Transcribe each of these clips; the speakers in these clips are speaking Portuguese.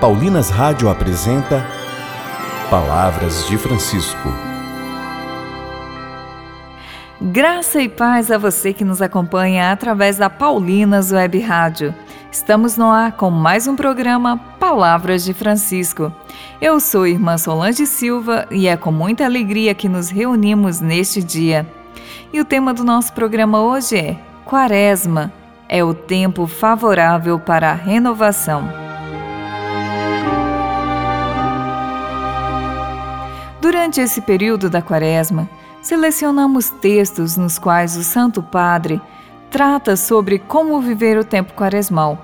Paulinas Rádio apresenta Palavras de Francisco. Graça e paz a você que nos acompanha através da Paulinas Web Rádio. Estamos no ar com mais um programa Palavras de Francisco. Eu sou irmã Solange Silva e é com muita alegria que nos reunimos neste dia. E o tema do nosso programa hoje é Quaresma é o tempo favorável para a renovação. Durante esse período da Quaresma, selecionamos textos nos quais o Santo Padre trata sobre como viver o tempo quaresmal.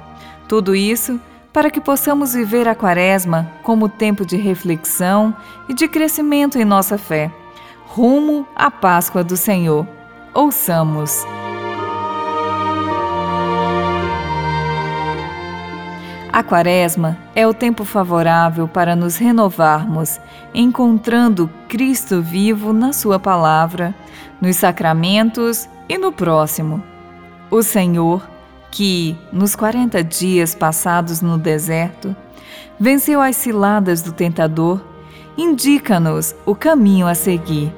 Tudo isso para que possamos viver a Quaresma como tempo de reflexão e de crescimento em nossa fé, rumo à Páscoa do Senhor. Ouçamos. A Quaresma é o tempo favorável para nos renovarmos, encontrando Cristo vivo na Sua palavra, nos sacramentos e no próximo. O Senhor, que, nos 40 dias passados no deserto, venceu as ciladas do tentador, indica-nos o caminho a seguir.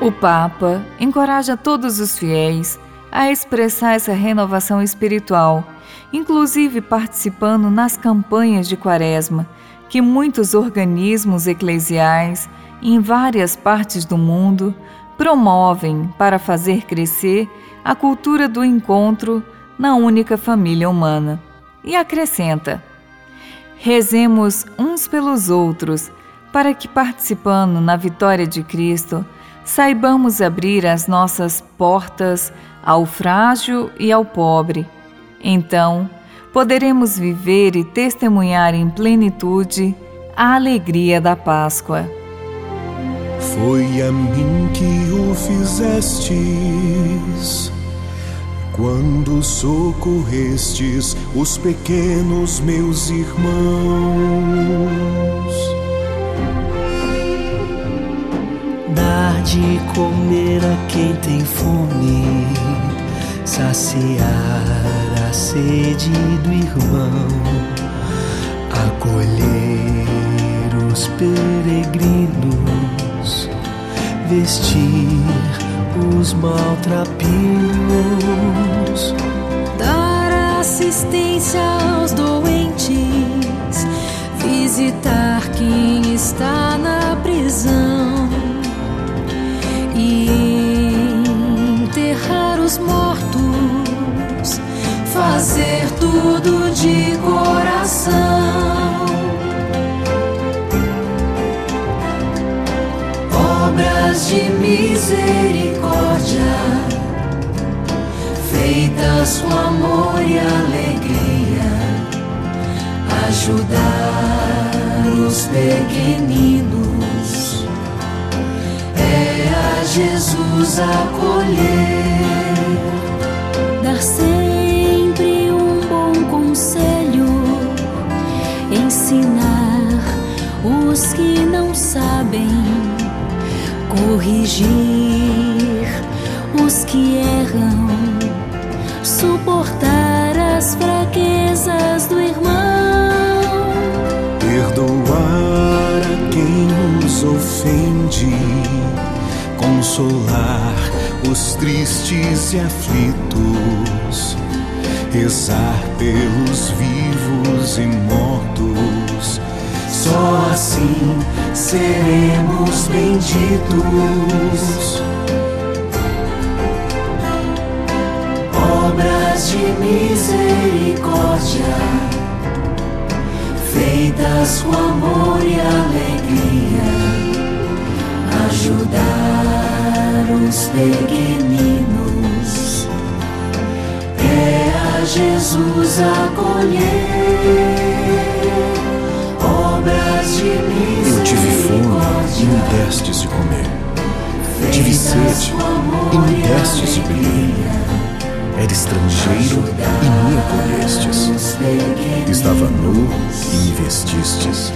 O Papa encoraja todos os fiéis a expressar essa renovação espiritual, inclusive participando nas campanhas de Quaresma, que muitos organismos eclesiais em várias partes do mundo promovem para fazer crescer a cultura do encontro na única família humana. E acrescenta: rezemos uns pelos outros, para que, participando na vitória de Cristo, saibamos abrir as nossas portas ao frágil e ao pobre. Então, poderemos viver e testemunhar em plenitude a alegria da Páscoa. Foi a mim que o fizestes, quando socorrestes os pequenos meus irmãos. De comer a quem tem fome, saciar a sede do irmão, acolher os peregrinos, vestir os maltrapilhos, dar assistência aos doentes, visitar quem está de coração. Obras de misericórdia, feitas com amor e alegria, ajudar os pequeninos Jesus acolher, corrigir os que erram, suportar as fraquezas do irmão, perdoar a quem nos ofende consolar os tristes e aflitos, rezar pelos vivos e mortos. Só assim seremos benditos. Obras de misericórdia, feitas com amor e alegria ajudar os pequeninos é a Jesus acolher acolhestes. Estava nu e me vestistes.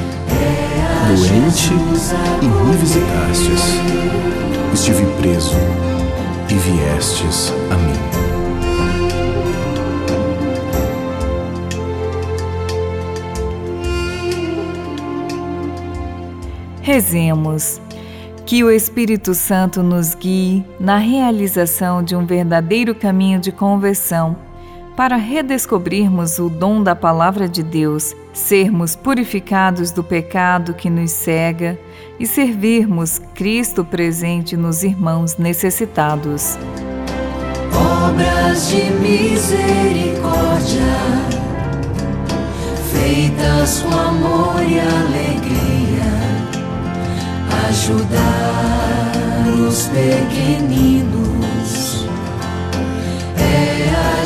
Doente e me visitastes. Estive preso e viestes a mim. Rezemos. Que o Espírito Santo nos guie na realização de um verdadeiro caminho de conversão para redescobrirmos o dom da Palavra de Deus, sermos purificados do pecado que nos cega e servirmos Cristo presente nos irmãos necessitados. Obras de misericórdia, feitas com amor e alegria, ajudar os pequeninos,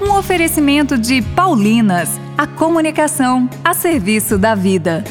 um oferecimento de Paulinas, a comunicação a serviço da vida.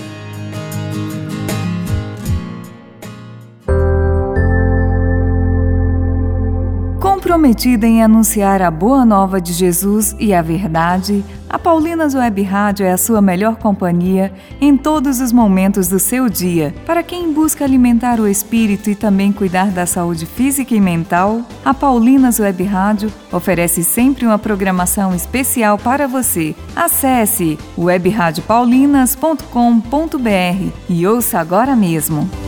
Comprometida em anunciar a boa nova de Jesus e a verdade, a Paulinas Web Rádio é a sua melhor companhia em todos os momentos do seu dia. Para quem busca alimentar o espírito e também cuidar da saúde física e mental, a Paulinas Web Rádio oferece sempre uma programação especial para você. Acesse webradiopaulinas.com.br e ouça agora mesmo.